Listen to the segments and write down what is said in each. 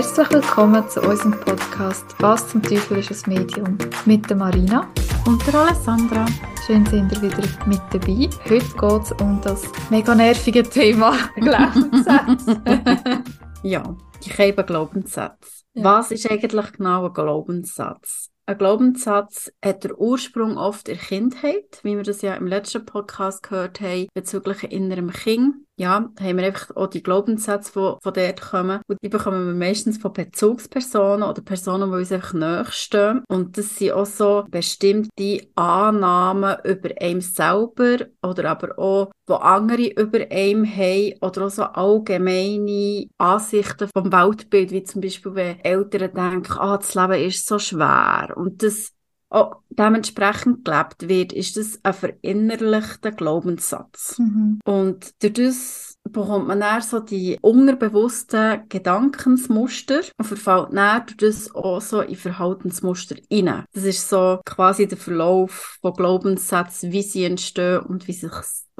Herzlich willkommen zu unserem Podcast Was zum Teufel ist ein Medium? Mit der Marina und der Alessandra. Schön sind ihr wieder mit dabei. Heute geht es um das mega nervige Thema Glaubenssätze. ja, ich habe Glaubenssätze. Ja. Was ist eigentlich genau ein Glaubenssatz? Ein Glaubenssatz hat der Ursprung oft in der Kindheit, wie wir das ja im letzten Podcast gehört haben, bezüglich innerem Kind ja, haben wir einfach auch die Glaubenssätze, die von dort kommen. Und die bekommen wir meistens von Bezugspersonen oder Personen, die uns einfach näher Und das sind auch so bestimmte Annahmen über einem selber oder aber auch, wo andere über einem haben oder auch so allgemeine Ansichten vom Weltbild, wie zum Beispiel, wenn Eltern denken, ah, das Leben ist so schwer. Und das auch dementsprechend gelebt wird, ist das ein verinnerlichter Glaubenssatz. Mhm. Und durch das bekommt man dann so die unterbewussten Gedankensmuster und verfällt dann durch das auch so in Verhaltensmuster rein. Das ist so quasi der Verlauf von Glaubenssätzen, wie sie entstehen und wie sich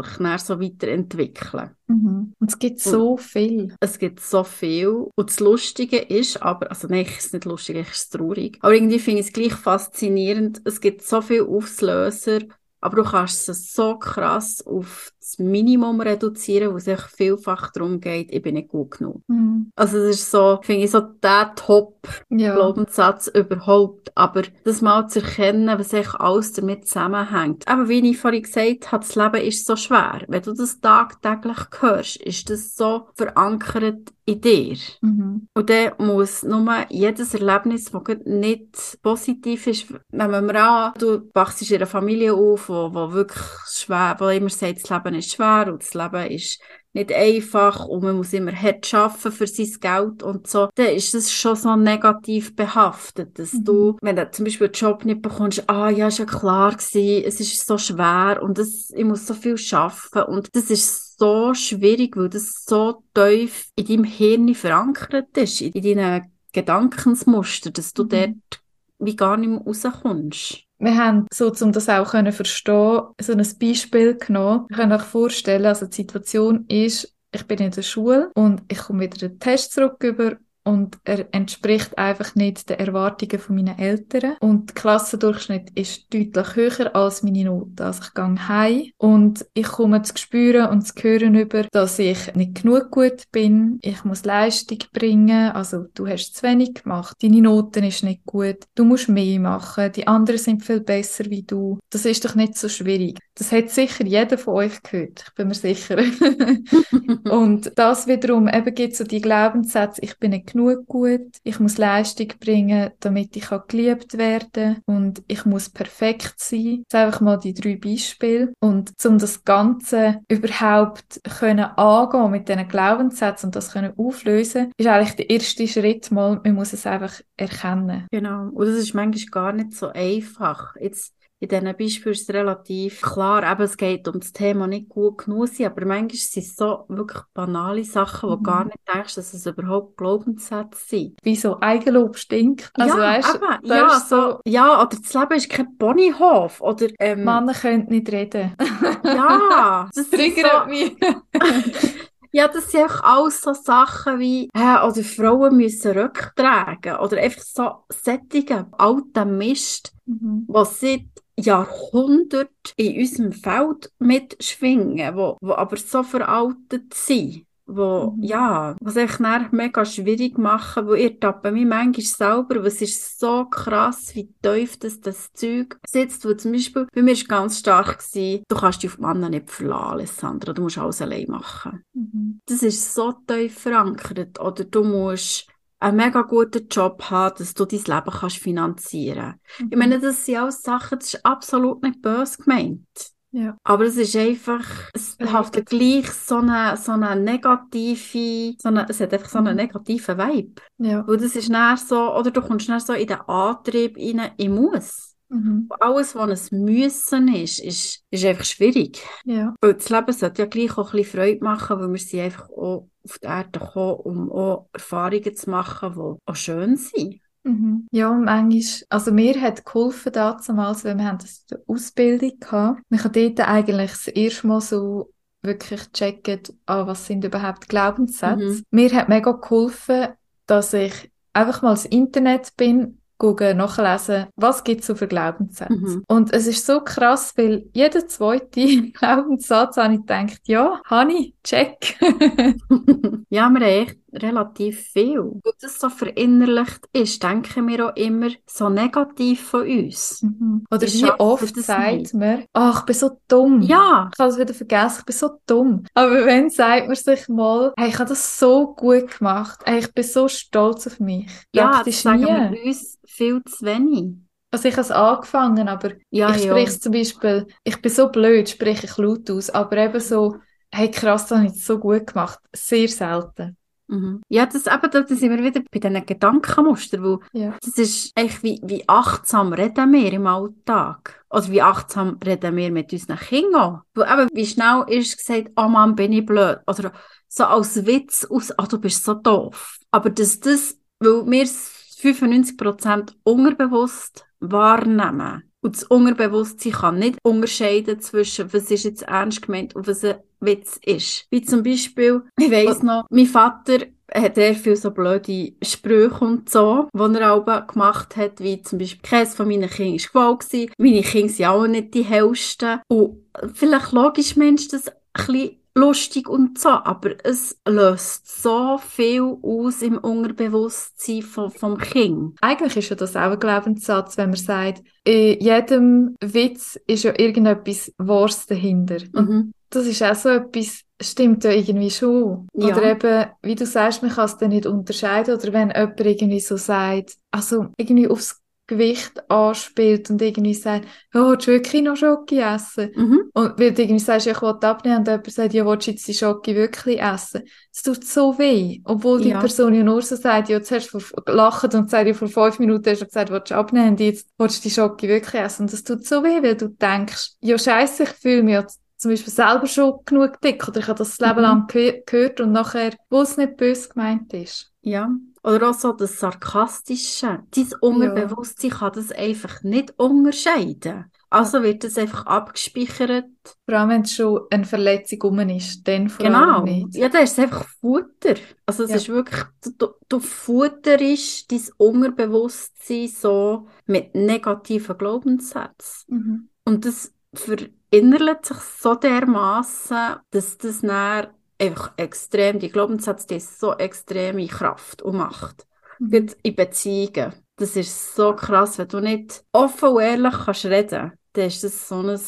sich dann so weiterentwickeln. Mhm. Und es gibt so und viel. Es gibt so viel. Und das Lustige ist aber, also nein, es ist nicht lustig, es ist traurig. Aber irgendwie finde ich es gleich faszinierend. Es gibt so viele Auslöser, aber du kannst es so krass auf das Minimum reduzieren, wo es echt vielfach darum geht, ich bin nicht gut genug. Mhm. Also das ist so, finde ich so der Top-Glaubenssatz ja. überhaupt. Aber das mal zu erkennen, was echt alles damit zusammenhängt. Aber wie ich vorhin gesagt habe, das Leben ist so schwer. Wenn du das tagtäglich hörst, ist das so verankert in dir. Mhm. Und dann muss nur jedes Erlebnis, das nicht positiv ist, nehmen wir an, du wachst in einer Familie auf, wo, wo wirklich schwer, wo immer sagt, das Leben ist schwer und das Leben ist nicht einfach und man muss immer hart arbeiten für sein Geld und so, dann ist das schon so negativ behaftet, dass mhm. du, wenn du zum Beispiel einen Job nicht bekommst, ah ja, ist ja klar gewesen, es ist so schwer und das, ich muss so viel arbeiten und das ist so schwierig, weil das so tief in deinem Hirn verankert ist, in deinen Gedankensmuster, dass du mhm. dort wie gar nicht mehr rauskommst. Wir haben, so um das auch können verstehen, so ein Beispiel genommen. Ich kann euch vorstellen, also die Situation ist, ich bin in der Schule und ich komme wieder den Test zurück über und er entspricht einfach nicht den Erwartungen von meinen Eltern. Und der Klassendurchschnitt ist deutlich höher als meine Noten. Also ich gehe heim und ich komme zu spüren und zu hören über, dass ich nicht genug gut bin. Ich muss Leistung bringen. Also du hast zu wenig gemacht. Deine Noten ist nicht gut. Du musst mehr machen. Die anderen sind viel besser wie du. Das ist doch nicht so schwierig. Das hat sicher jeder von euch gehört. Ich bin mir sicher. und das wiederum eben gibt so die Glaubenssätze, ich bin nicht genug gut, ich muss Leistung bringen, damit ich auch geliebt werden und ich muss perfekt sein. Das sind einfach mal die drei Beispiele. Und um das Ganze überhaupt können angehen mit diesen Glaubenssätzen und das können auflösen, ist eigentlich der erste Schritt mal, man muss es einfach erkennen. Genau. Und das ist manchmal gar nicht so einfach. Jetzt in diesen Beispielen ist es relativ klar, eben, es geht um das Thema nicht gut genug sein, aber manchmal sind es so wirklich banale Sachen, wo mhm. du gar nicht denkst, dass es überhaupt Glaubenssätze sind. Wie so Eigenlob stinkt. Also, ja, weißt, eben, ja, so, ja, oder das Leben ist kein Ponyhof, oder, ähm, Männer können nicht reden. ja, das triggert so, mich. Ja, das sind auch alles so Sachen wie, äh, oder Frauen müssen Rücktragen oder einfach so Sättige, alter Mist, mhm. was seit Jahrhunderte in unserem Feld mitschwingen, wo, wo aber so veraltet sind wo, mhm. ja, was echt mega schwierig machen, wo ihr tappen mich manchmal selber, was ist so krass, wie tief das, das Zeug sitzt, wo zum Beispiel, bei mir war ganz stark gewesen, du kannst dich auf Männer nicht verlassen, Alessandra, du musst alles allein machen. Mhm. Das ist so tief verankert, oder du musst einen mega guten Job haben, dass du dein Leben kannst finanzieren kannst. Mhm. Ich meine, das sind alles Sachen, das ist absolut nicht böse gemeint. Ja. Aber es ist einfach, es hat gleich so eine, so eine negative, so eine, es hat einfach so einen mhm. negativen Vibe. Ja. Weil das ist näher so, oder du kommst näher so in den Antrieb rein, ich muss. Mhm. Alles, was ein Müssen ist, ist, ist einfach schwierig. Ja. Weil das Leben sollte ja gleich auch ein bisschen Freude machen, weil wir sind einfach auch auf die Erde gekommen, um auch Erfahrungen zu machen, die auch schön sind. Mhm. Ja, manchmal, also mir hat geholfen damals, weil wir haben das in der Ausbildung gehabt. Ich habe dort eigentlich das erste Mal so wirklich checken, ah, was sind überhaupt Glaubenssätze. Mhm. Mir hat mega geholfen, dass ich einfach mal ins Internet bin, googeln, nachlesen, was gibt es so für Glaubenssätze. Mhm. Und es ist so krass, weil jeder zweite Glaubenssatz habe ich gedacht, ja, Hani, check. ja, wir haben echt relativ viel. Und das so verinnerlicht ist, denken wir auch immer so negativ von uns. Mhm. Oder Ich wie oft das sagt man, ach, ich bin so dumm. Ja, Ich habe es wieder vergessen, ich bin so dumm. Aber wenn sagt man sich mal, hey, ich habe das so gut gemacht, hey, ich bin so stolz auf mich. ja, das Praktisch sagen nie. wir uns viel zu wenig. Also ich habe es angefangen, aber Ja, ich ja. spreche es zum Beispiel, ich bin so blöd, spreche ich laut aus, aber eben so, hey krass, das habe ich so gut gemacht. Sehr selten. Mhm. Ja, das, eben, da sind wir wieder bei diesen Gedankenmustern, weil Ja. das ist eigentlich wie, wie achtsam reden wir im Alltag. Oder wie achtsam reden wir mit unseren Kindern. Weil eben, wie schnell ist gesagt, oh Mann, bin ich blöd. Oder so als Witz aus, ah, du bist so doof. Aber dass das, weil wir es 95% unbewusst wahrnehmen. Und das Unterbewusstsein kann nicht unterscheiden zwischen, was ist jetzt ernst gemeint und was Witz ist. Wie zum Beispiel, ich weiss noch, mein Vater hat sehr viele so blöde Sprüche und so, die er auch gemacht hat, wie zum Beispiel, keines von meinen Kindern war gewesen. Meine Kinder sind auch nicht die hellsten. Und vielleicht logisch Mensch das ein bisschen lustig und so, aber es löst so viel aus im Unterbewusstsein vom, vom Kind. Eigentlich ist ja das auch ein Glaubenssatz, wenn man sagt, in jedem Witz ist ja irgendetwas Wahres dahinter. Mhm. das ist auch so etwas, stimmt ja irgendwie schon. Ja. Oder eben, wie du sagst, man kann es dann nicht unterscheiden. Oder wenn jemand irgendwie so sagt, also irgendwie aufs Gewicht anspielt und irgendwie sagt, oh, willst du wirklich noch Schoki essen? Mhm. Und weil du irgendwie sagst, ja, ich will abnehmen und jemand sagt, ja, willst du jetzt die Schoki wirklich essen? Es tut so weh. Obwohl die Ja. Person ja nur so sagt, ja, zuerst vor, gelacht und sagt, ja, vor fünf Minuten hast du gesagt, willst du abnehmen und jetzt willst du die Schoki wirklich essen. Und das tut so weh, weil du denkst, ja, scheiße, ich fühle mich jetzt zum Beispiel selber schon genug dick oder ich habe das Leben Mhm. lang ge gehört und nachher, wo es nicht böse gemeint ist. Ja. Oder auch so das Sarkastische. Dein Unterbewusstsein kann das einfach nicht unterscheiden. Also wird das einfach abgespeichert. Vor allem, wenn es schon eine Verletzung rum ist, dann vor Genau. nicht. Ja, das ist einfach Futter. Also es Ja. ist wirklich, du, du, du futterst dein Unterbewusstsein so mit negativen Glaubenssätzen. Mhm. Und das verinnerlicht sich so dermaßen, dass das dann einfach extrem, die Glaubenssätze, die so extreme Kraft und Macht. Mhm. In Beziehungen. Das ist so krass, wenn du nicht offen und ehrlich kannst reden, dann ist das so ein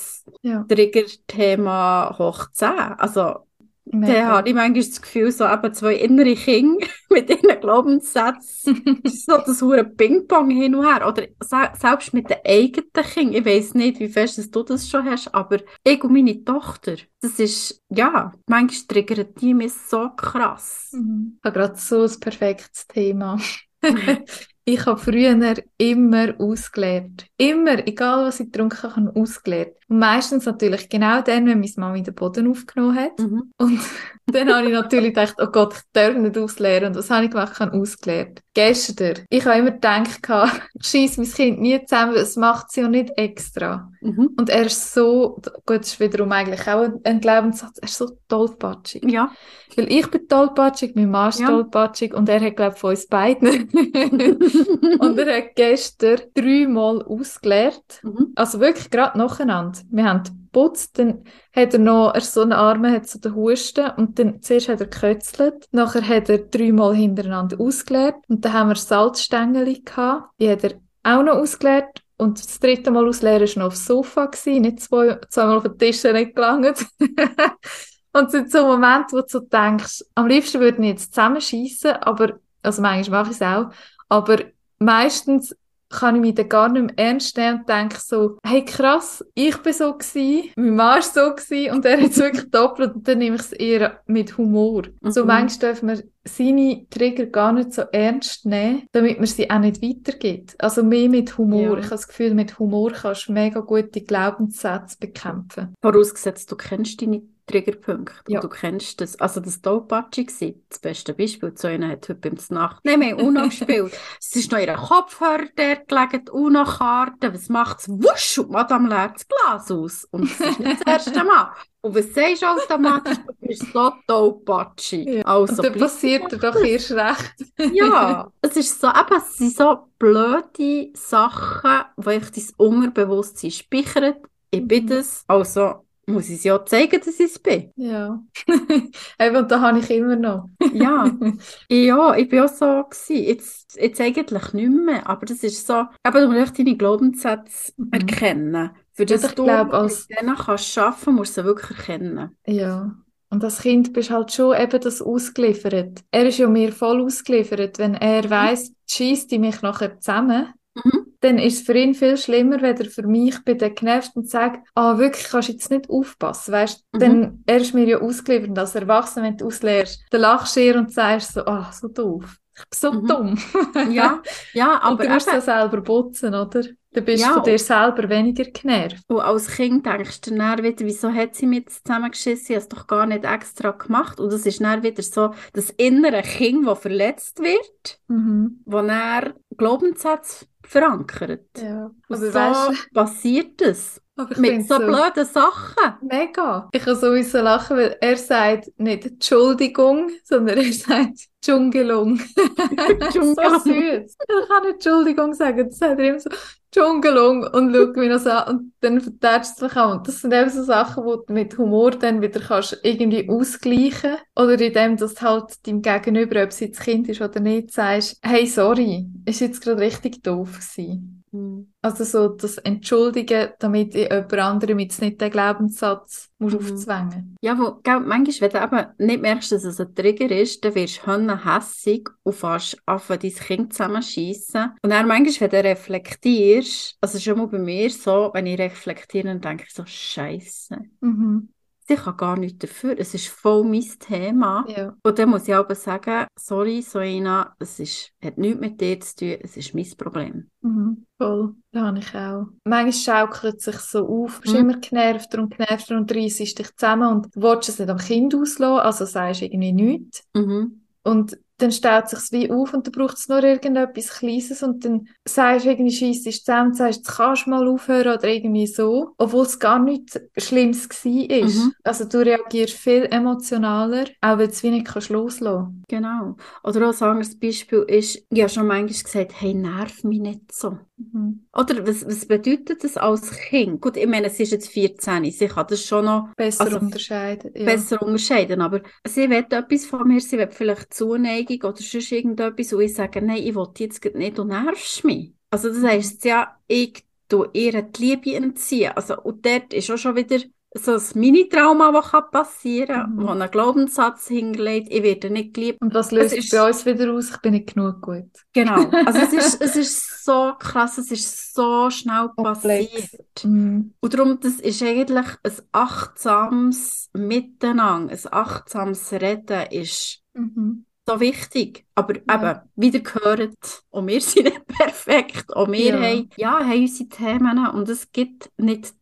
Ja. Triggerthema hoch 10. Also, dann Mega. habe ich manchmal das Gefühl, so eben zwei innere Kinder mit ihren Glaubenssätzen, so das hure Ping-Pong hin und her. Oder se selbst mit den eigenen Kindern. Ich weiss nicht, wie fest dass du das schon hast, aber ich und meine Tochter, das ist, ja, manchmal triggern die mich so krass. Mhm. Ich habe gerade so ein perfektes Thema. ich habe früher immer ausgelernt. Immer, egal was ich getrunken habe, habe ausgelernt. Und meistens natürlich genau dann, wenn meine Mama den Boden aufgenommen hat. Mhm. Und dann habe ich natürlich gedacht, oh Gott, ich darf nicht ausleeren. Und was habe ich gemacht? Ich habe ausgelernt. Gestern. Ich habe immer gedacht, ich schieße mein Kind nie zusammen, es macht sie ja nicht extra. Mhm. Und er ist so, gut, das ist wiederum eigentlich auch ein- Glaubenssatz, er ist so tollpatschig. Ja. Weil ich bin tollpatschig, mein Mann ist Ja. tollpatschig und er hat, glaube ich, von uns beiden. und er hat gestern dreimal ausgeleert. Mhm. Also wirklich gerade nacheinander. Wir haben geputzt, dann hat er noch, er so einen Arm hat so den Husten und dann zuerst hat er gekötzelt, nachher hat er dreimal hintereinander ausgeleert und dann haben wir Salzstängel gehabt, die hat er auch noch ausgeleert und das dritte Mal ausleeren war noch aufs Sofa, gewesen, nicht zwei, zweimal auf den Tisch nicht gelangt. und es sind so Momente, wo du so denkst, am liebsten würden wir jetzt zusammenschießen, aber, also manchmal mache ich es auch, aber meistens kann ich mich dann gar nicht mehr ernst nehmen und denke so, hey krass, ich bin so gewesen, mein Mann ist so gewesen und er hat es wirklich doppelt und dann nehme ich es eher mit Humor. So Mhm. manchmal dürfen wir seine Trigger gar nicht so ernst nehmen, damit man sie auch nicht weitergibt. Also mehr mit Humor. Ja. Ich habe das Gefühl, mit Humor kannst du mega gute Glaubenssätze bekämpfen. Vorausgesetzt, du kennst deine Triggerpunkte. Ja. Und du kennst das. Also das Topatschi war das beste Beispiel. So einer hat heute beim Nacht. Nein, wir haben Uno gespielt. Es ist noch in ihren Kopfhörer dort gelegen, die Uno-Karte. Was macht's? Wusch! Und Madame leert das Glas aus. Und das ist nicht das erste Mal. Und was sagst du automatisch? Du bist so Topatschi. Ja. Also, Und dann passiert dir doch erst recht. ja, es ist so, eben, es sind so blöde Sachen, die ich dein Unterbewusstsein speichert. Ich bin Mhm. das, also muss ich es ja zeigen, dass ich es bin. Ja. Eben, und da habe ich immer noch. Ja, ja, ich bin auch so gewesen. Jetzt, jetzt eigentlich nicht mehr, aber das ist so, eben, du musst deine Glaubenssätze Mhm. erkennen. Für das ich du glaub, als- mit denen kannst arbeiten, musst du sie wirklich erkennen. Ja. Und als Kind bist halt schon eben das ausgeliefert. Er ist ja mir voll ausgeliefert. Wenn er weiss, schießt die mich nachher zusammen, Mhm. Dann ist es für ihn viel schlimmer, wenn er für mich bei den genervt und sagt, ah, wirklich, kannst du jetzt nicht aufpassen, weißt? Mhm. Denn er ist mir ja ausgeliefert als Erwachsener, wenn du auslehrst, dann lachst du ihr und sagst so, ah, so doof. Ich bin so Mhm. dumm. Ja, ja, Und aber du musst es selber putzen, oder? Dann bist du Ja. von dir selber weniger genervt. Und als Kind denkst du dann wieder, wieso hat sie mit zusammengeschissen? Ich habe es doch gar nicht extra gemacht. Und das ist dann wieder so das innere Kind, das verletzt wird, Mhm. wo dann Glaubenssätze verankert. Ja. Und so weißt passiert es. Aber ich Mit find's so blöden Sachen. Mega. Ich kann sowieso lachen, weil er sagt nicht Entschuldigung, sondern er sagt Dschungelung. so Dschungelung. süß. Er kann nicht Entschuldigung sagen, das sagt er immer so Dschungelung und schaut mich noch so an und dann vertätscht es sich auch. Und das sind eben so Sachen, die du mit Humor dann wieder kannst irgendwie ausgleichen oder indem du halt deinem Gegenüber, ob es jetzt Kind ist oder nicht, sagst, hey, sorry, ist jetzt gerade richtig doof gewesen. Mhm. Also so das Entschuldigen, damit ich jemand anderem jetzt nicht den Glaubenssatz muss Mhm. aufzwängen Ja, wo, gell, manchmal, wenn du eben nicht merkst, dass es ein Trigger ist, dann wirst du hässig und fährst an, dein Kind zusammenschießen. Und dann manchmal, wenn du reflektierst, also schon mal bei mir so, wenn ich reflektiere, dann denke ich so, Scheiße. Mhm. Ich kann gar nichts dafür. Es ist voll mein Thema. Ja. Und dann muss ich aber sagen, sorry, Soina, es ist, hat nichts mit dir zu tun, es ist mein Problem. Mhm. Voll. Das habe ich auch. Manchmal schaukelt es sich so auf, du bist Mhm. immer genervter und genervter und reissest dich zusammen und willst es nicht am Kind auslassen, also sagst irgendwie nichts. Mhm. Und dann staut sich's wie auf und dann braucht es nur irgendetwas Kleines und dann sagst du irgendwie, scheisst dich zusammen sagst, jetzt kannst du mal aufhören oder irgendwie so, obwohl es gar nichts Schlimmes war. Mhm. Also du reagierst viel emotionaler, auch weil du es wie nicht kannst loslassen Genau. Oder auch ein anderes Beispiel ist, ich habe schon manchmal gesagt, hey, nerv mich nicht so. Mhm. Oder was, was bedeutet das als Kind? Gut, ich meine, sie ist jetzt 14, sie kann das schon noch Besser Also, unterscheiden. Ja. besser unterscheiden, aber sie will etwas von mir, sie will vielleicht Zuneigung oder sonst irgendetwas und ich sage, nein, ich will jetzt nicht, du nervst mich. Also das heisst ja, ich tue ihr die Liebe entziehen. Also, und dort ist auch schon wieder so ein Mini-Trauma, das passieren kann, Mhm. wo ein Glaubenssatz hingelegt, ich werde nicht geliebt. Und was löst Es ist- bei uns wieder aus? Ich bin nicht genug gut. Genau. Also es ist, es ist so krass, es ist so schnell Komplex. passiert. Mhm. Und darum, das ist eigentlich ein achtsames Miteinander, ein achtsames Reden ist Mhm. so wichtig. Aber Ja. eben, wieder gehört, und wir sind nicht perfekt, und wir Ja. haben, ja, haben unsere Themen und es gibt nicht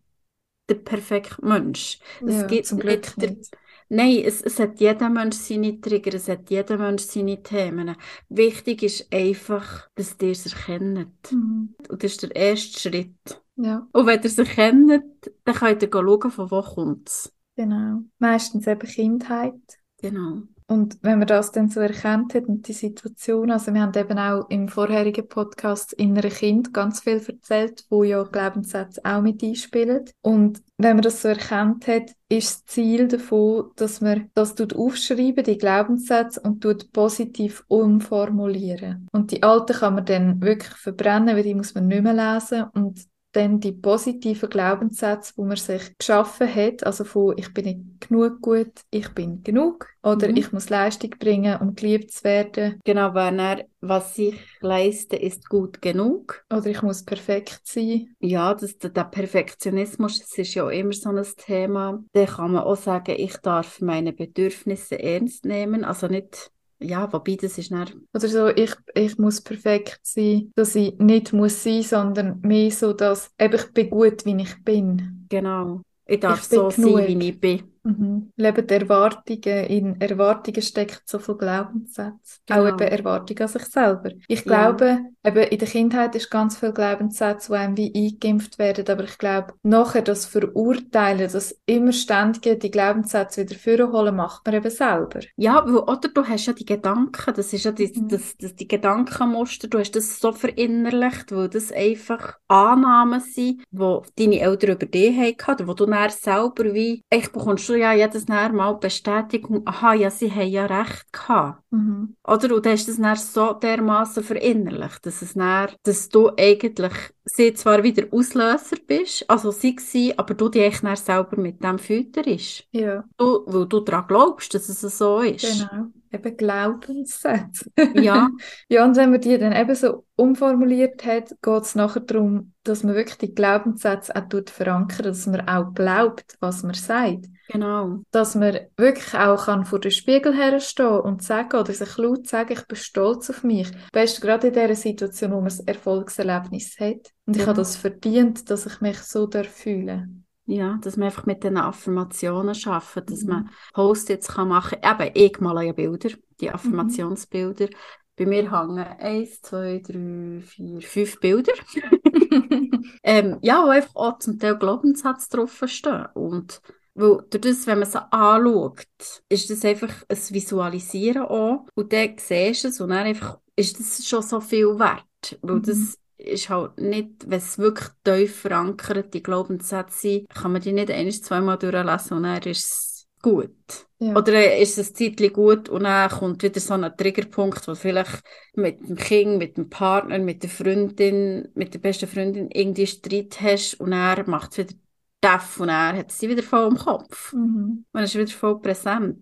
den perfekten Mensch. Es Ja, gibt zum Glück nicht den- nicht. Nein, es, es hat jeder Mensch seine Trigger, es hat jeder Mensch seine Themen. Wichtig ist einfach, dass ihr es erkennt. Mhm. Und das ist der erste Schritt. Ja, Und wenn ihr es erkennt, dann könnt ihr schauen, von wo kommt es. genau. Meistens eben Kindheit. Genau. Und wenn man das dann so erkannt hat und die Situation, also wir haben eben auch im vorherigen Podcast innere Kind ganz viel erzählt, wo ja Glaubenssätze auch mit einspielen. Und wenn man das so erkannt hat, ist das Ziel davon, dass man das tut aufschreiben, die Glaubenssätze, und tut positiv umformulieren. Und die alten kann man dann wirklich verbrennen, weil die muss man nicht mehr lesen. Und dann die positiven Glaubenssätze, wo man sich geschaffen hat, also von ich bin nicht genug gut, ich bin genug, oder Mhm. ich muss Leistung bringen, um geliebt zu werden, Genau, wenn er, was ich leiste, ist gut genug. oder ich muss perfekt sein. Ja, das, der, der Perfektionismus, das ist ja immer so ein Thema. Da kann man auch sagen, ich darf meine Bedürfnisse ernst nehmen. Also nicht, ja, wobei das ist dann, Oder so, ich, ich muss perfekt sein, dass ich nicht muss sein, sondern mehr so, dass eben ich bin gut, wie ich bin. genau. Ich darf Ich so sein, genug. wie ich bin. Mhm. Leben Erwartungen, in Erwartungen steckt so viel Glaubenssätze. Auch Genau. eben Erwartungen an sich selber. Ich Ja. Eben in der Kindheit ist ganz viel Glaubenssätze, die einem wie eingeimpft werden, aber ich glaube, nachher das Verurteilen, das immer ständige die Glaubenssätze wieder vorholen, macht man eben selber. Ja, weil, oder du hast ja die Gedanken, das ist ja die, Mhm. das, das, die Gedankenmuster, du hast das so verinnerlicht, weil das einfach Annahmen sind, die deine Eltern über dich hatten, oder wo du dann selber wie, ich bekommst du ja jedes Mal mal Bestätigung, aha, ja, sie haben ja recht gehabt. Mhm. Oder? Und du hast das dann so dermaßen verinnerlicht, dass es dann, dass du eigentlich, sie zwar wieder Auslöser bist, also sie gewesen, aber du dich eigentlich selber mit dem fütterst. Ja, Du, weil du daran glaubst, dass es so ist. genau. Eben Glaubenssätze. Ja, Ja, und wenn man die dann eben so umformuliert hat, geht es nachher darum, dass man wirklich die Glaubenssätze auch tut verankern, dass man auch glaubt, was man sagt. genau. Dass man wirklich auch kann vor den Spiegel herstehen und sagen oder sich laut sagen, ich bin stolz auf mich. Best gerade in dieser Situation, wo man ein Erfolgserlebnis hat. Und ich habe das verdient, dass ich mich so darf fühlen Ja, dass man einfach mit den Affirmationen schafft, dass Mhm. man Post-its kann machen. Eben, ich male ja Bilder, die Affirmationsbilder. Bei mir hängen eins, zwei, drei, vier, fünf Bilder. Ähm, ja, wo einfach auch zum Teil Glaubenssätze draufstehen. Und weil durch das, wenn man sie anschaut, ist das einfach ein Visualisieren auch. Und dann siehst du es und dann einfach ist das schon so viel wert. Weil Mhm. das ist halt nicht, wenn es wirklich tief verankerte Glaubenssätze sind, kann man die nicht ein, zweimal durchlesen und dann ist es gut. Ja. Oder ist es ein Zeitchen gut und dann kommt wieder so ein Triggerpunkt, wo vielleicht mit dem Kind, mit dem Partner, mit der Freundin, mit der besten Freundin irgendwie Streit hast und er macht wieder deaf und er hat sie wieder voll im Kopf. Mhm. Er ist wieder voll präsent.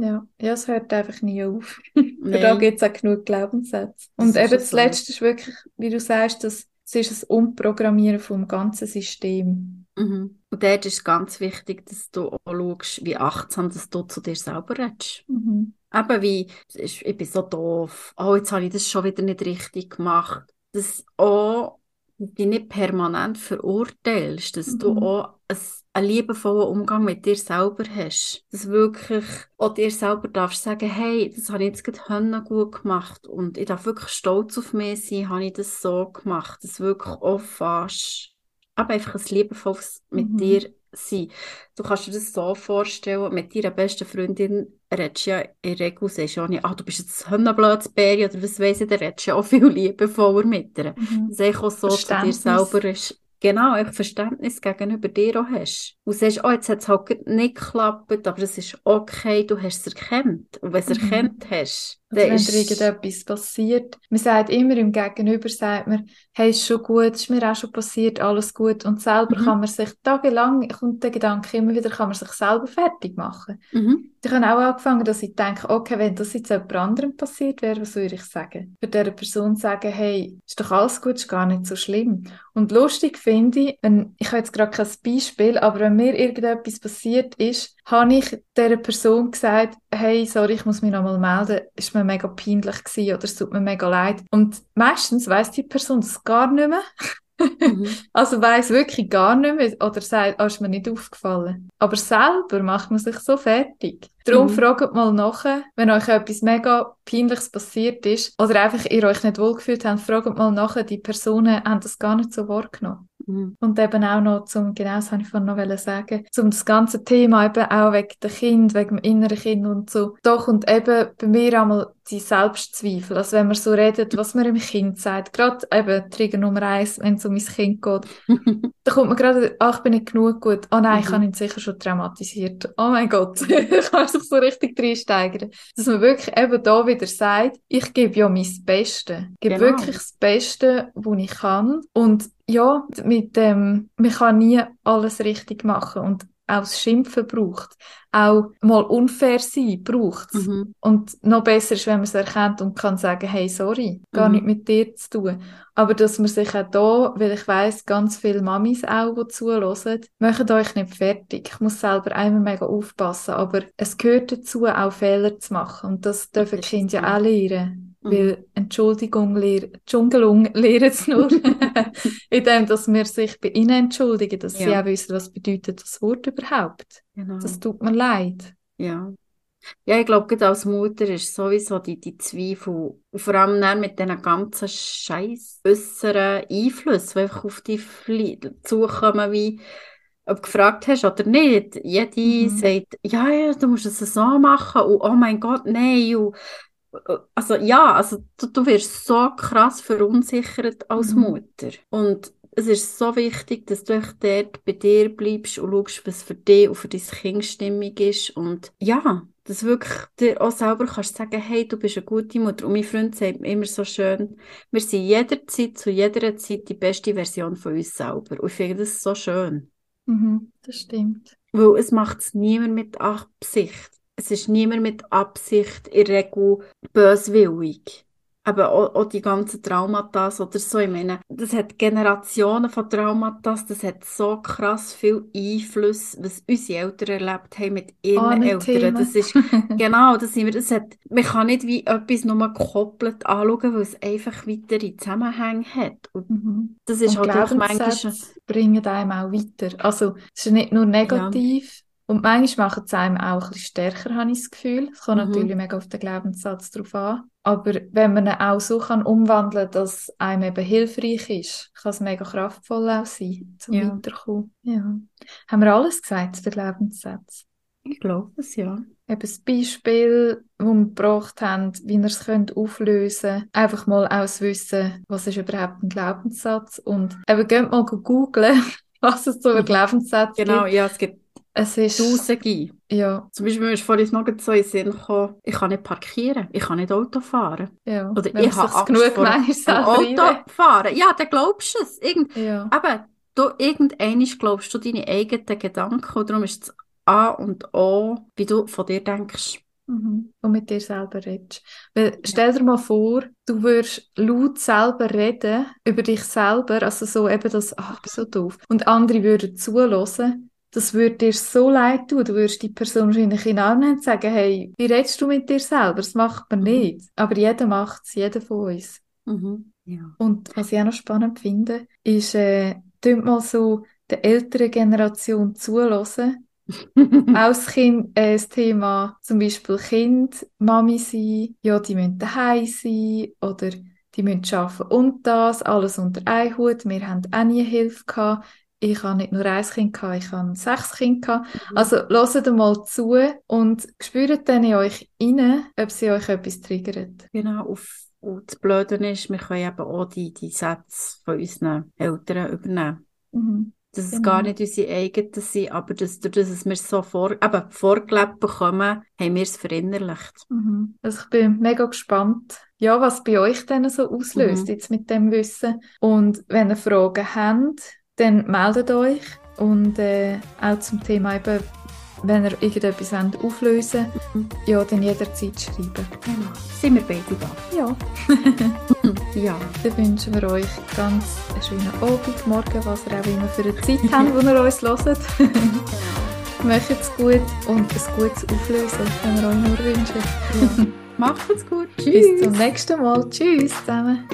Ja, ja, es hört einfach nie auf. Für da gibt es auch genug Glaubenssätze. Das Und ist eben das so. Letzte ist wirklich, wie du sagst, das, es ist ein Umprogrammieren vom ganzen System. Mhm. Und dort ist ganz wichtig, dass du auch schaust, wie achtsam dass du zu dir selber redest. Mhm. Eben wie, ich bin so doof, oh, jetzt habe ich das schon wieder nicht richtig gemacht. Dass auch dich nicht permanent verurteilst, dass du Mhm. auch ein, einen liebevollen Umgang mit dir selber hast. Dass wirklich auch dir selber darfst sagen, hey, das habe ich jetzt gerade gut gemacht und ich darf wirklich stolz auf mich sein, habe ich das so gemacht, dass wirklich auch fast, aber einfach ein liebevolles mit Mhm. dir sein. Du kannst dir das so vorstellen, mit deiner besten Freundin redest du ja in der Regel, sagst du auch nicht, ah, du bist jetzt ein Bäri oder was weiss ich, dann redest du ja auch viel liebevoller mit ihr. Mhm. Dass du auch so zu dir Verständnis. selber ist, genau, ein Verständnis gegenüber dir auch hast. Und sagst, oh, jetzt hat es halt nicht geklappt, aber es ist okay, du hast es erkannt. Und wenn du es Mhm. erkannt hast, dann wenn ist irgendetwas passiert, man sagt immer im Gegenüber, sagt man, hey, ist schon gut, ist mir auch schon passiert, alles gut. Und selber Mhm. kann man sich tagelang, kommt der Gedanke immer wieder, kann man sich selber fertig machen. mhm. Ich habe auch angefangen, dass ich denke, okay, wenn das jetzt jemand anderem passiert wäre, was würde ich sagen? Für diese Person sagen, hey, ist doch alles gut, ist gar nicht so schlimm. Und lustig finde ich, wenn, ich habe jetzt gerade kein Beispiel, aber wenn mir irgendetwas passiert ist, habe ich dieser Person gesagt, hey, sorry, ich muss mich nochmal melden, ist mir mega peinlich gewesen oder es tut mir mega leid. Und meistens weiss die Person das gar nicht mehr. Mhm. Also weiss wirklich gar nicht mehr oder sagt, ah, ist mir nicht aufgefallen. Aber selber macht man sich so fertig. Darum Mhm. fragt mal nachher, wenn euch etwas mega Peinliches passiert ist oder einfach ihr euch nicht wohlgefühlt habt, fragt mal nachher, die Personen haben das gar nicht so wahrgenommen. Mhm. Und eben auch noch zum, genau das ich vorhin noch sagen, zum das ganze Thema eben auch wegen der Kind, wegen dem inneren Kind und so. Doch und eben bei mir einmal die Selbstzweifel, also wenn man so redet, was man im Kind sagt, gerade eben Trigger Nummer eins, wenn es um mein Kind geht, da kommt man gerade, ach, ich bin nicht genug gut, oh nein, ich Mhm. habe ihn sicher schon traumatisiert, oh mein Gott, ich kann sich so richtig reinsteigern. Dass man wirklich eben da wieder sagt, ich gebe ja mein Bestes, ich gebe Genau. wirklich das Beste, was ich kann und ja, mit dem, man kann nie alles richtig machen und auch das Schimpfen braucht, auch mal unfair sein braucht Mhm. und noch besser ist, wenn man es erkennt und kann sagen, hey, sorry, gar Mhm. nicht mit dir zu tun. Aber dass man sich auch da, weil ich weiss, ganz viele Mamis auch, die zuhören, machen euch nicht fertig. Ich muss selber einmal mega aufpassen, aber es gehört dazu, auch Fehler zu machen. Und das dürfen ist Kinder ja auch lernen. Mhm. Weil Entschuldigung, lehr, Dschungelung lehren es nur, indem dass wir sich bei ihnen entschuldigen, dass ja. sie auch wissen, was bedeutet das Wort überhaupt. Genau. Das tut mir leid. Ja. Ja, ich glaube, gerade als Mutter ist sowieso die, die Zweifel, und vor allem dann mit diesen ganzen scheiß äußeren Einflüssen, die einfach auf dich zukommen, wie ob du gefragt hast oder nicht. Jede mhm. sagt, ja, ja, du musst es so machen und oh mein Gott, nein. Und, also ja, also du, du wirst so krass verunsichert als mhm. Mutter. Und es ist so wichtig, dass du dort bei dir bleibst und schaust, was für dich und für dein Kind stimmig ist. Und ja, dass wirklich dir auch selber kannst sagen, hey, du bist eine gute Mutter. Und mein Freund sagt immer so schön, wir sind jederzeit, zu jeder Zeit die beste Version von uns selber. Und ich finde das so schön. Mhm, das stimmt. Weil es macht es niemand mit Absicht. Es ist niemand mit Absicht in der Regel böswillig aber auch, auch, die ganzen Traumata oder so. Ich meine, das hat Generationen von Traumata, das hat so krass viel Einfluss, was unsere Eltern erlebt haben mit ihren oh, Eltern. Das ist, genau, das sind wir, das hat, man kann nicht wie etwas nur gekoppelt anschauen, weil es einfach weitere Zusammenhänge hat. Und mhm. das ist Und halt auch manchmal... bringen einem auch weiter. Also, es ist nicht nur negativ, ja. Und manchmal machen es einem auch ein bisschen stärker, habe ich das Gefühl. Es kommt mhm. natürlich mega auf den Glaubenssatz drauf an. Aber wenn man ihn auch so kann umwandeln kann, dass einem eben hilfreich ist, kann es mega kraftvoll auch sein, zum ja. Weiterkommen. Ja. Haben wir alles gesagt zu den Glaubenssätzen? Ich glaube es, ja. Eben das Beispiel, das wir gebracht haben, wie ihr es könnt auflösen könnt. Einfach mal auswissen, was ist überhaupt ein Glaubenssatz. Und eben geht mal googeln, was es so für mhm. Glaubenssätze genau, gibt. Genau, ja, es gibt es ist... Tausende. Ja. Zum Beispiel, mir ist vorhin noch so in den Sinn gekommen, ich kann nicht parkieren, ich kann nicht Auto fahren. Ja. Oder ich habe Angst genug vor Auto rein. fahren. Ja, dann glaubst du es. Irgend ja. Aber du, irgendeinisch glaubst du deine eigenen Gedanken und darum ist es A und O, wie du von dir denkst. Mhm. Und mit dir selber redest. Weil, stell dir mal vor, du würdest laut selber reden über dich selber, also so eben das, ach, so doof. Und andere würden zuhören das würde dir so leid tun. Du würdest die Person wahrscheinlich in Arm und sagen, hey, wie redest du mit dir selber? Das macht man mhm. nicht. Aber jeder macht es, jeder von uns. Mhm. Ja. Und was ich auch noch spannend finde, ist, äh, mal so der älteren Generation zulassen. Aus Kind, äh, das Thema zum Beispiel Kind, Mami sein, ja, die müssen daheim sein oder die müssen arbeiten und das, alles unter einen Hut. Wir haben auch nie Hilfe gehabt ich habe nicht nur ein Kind gehabt, ich habe sechs Kinder gehabt. Mhm. Also hört mal zu und spürt dann in euch rein, ob sie euch etwas triggert. Genau, auf und das Blöde ist, wir können eben auch die, die Sätze von unseren Eltern übernehmen. Mhm. Dass es genau. gar nicht unsere eigenen sind, aber dass, durch das wir es so vor, eben vorgelebt bekommen, haben wir es verinnerlicht. Mhm. Also ich bin mega gespannt, ja, was bei euch denn so auslöst, mhm. jetzt mit dem Wissen. Und wenn ihr Fragen habt, dann meldet euch und äh, auch zum Thema eben, wenn ihr irgendetwas wollt, auflösen wollt, ja, dann jederzeit schreiben. Genau, sind wir beide da. Ja. ja. Dann wünschen wir euch ganz einen schönen Abend, Morgen, was ihr auch immer für eine Zeit habt, wo ihr uns hört. Macht es gut und ein gutes Auflösen, wenn wir euch nur wünschen. Ja. Macht es gut. Tschüss. Bis zum nächsten Mal. Tschüss zusammen.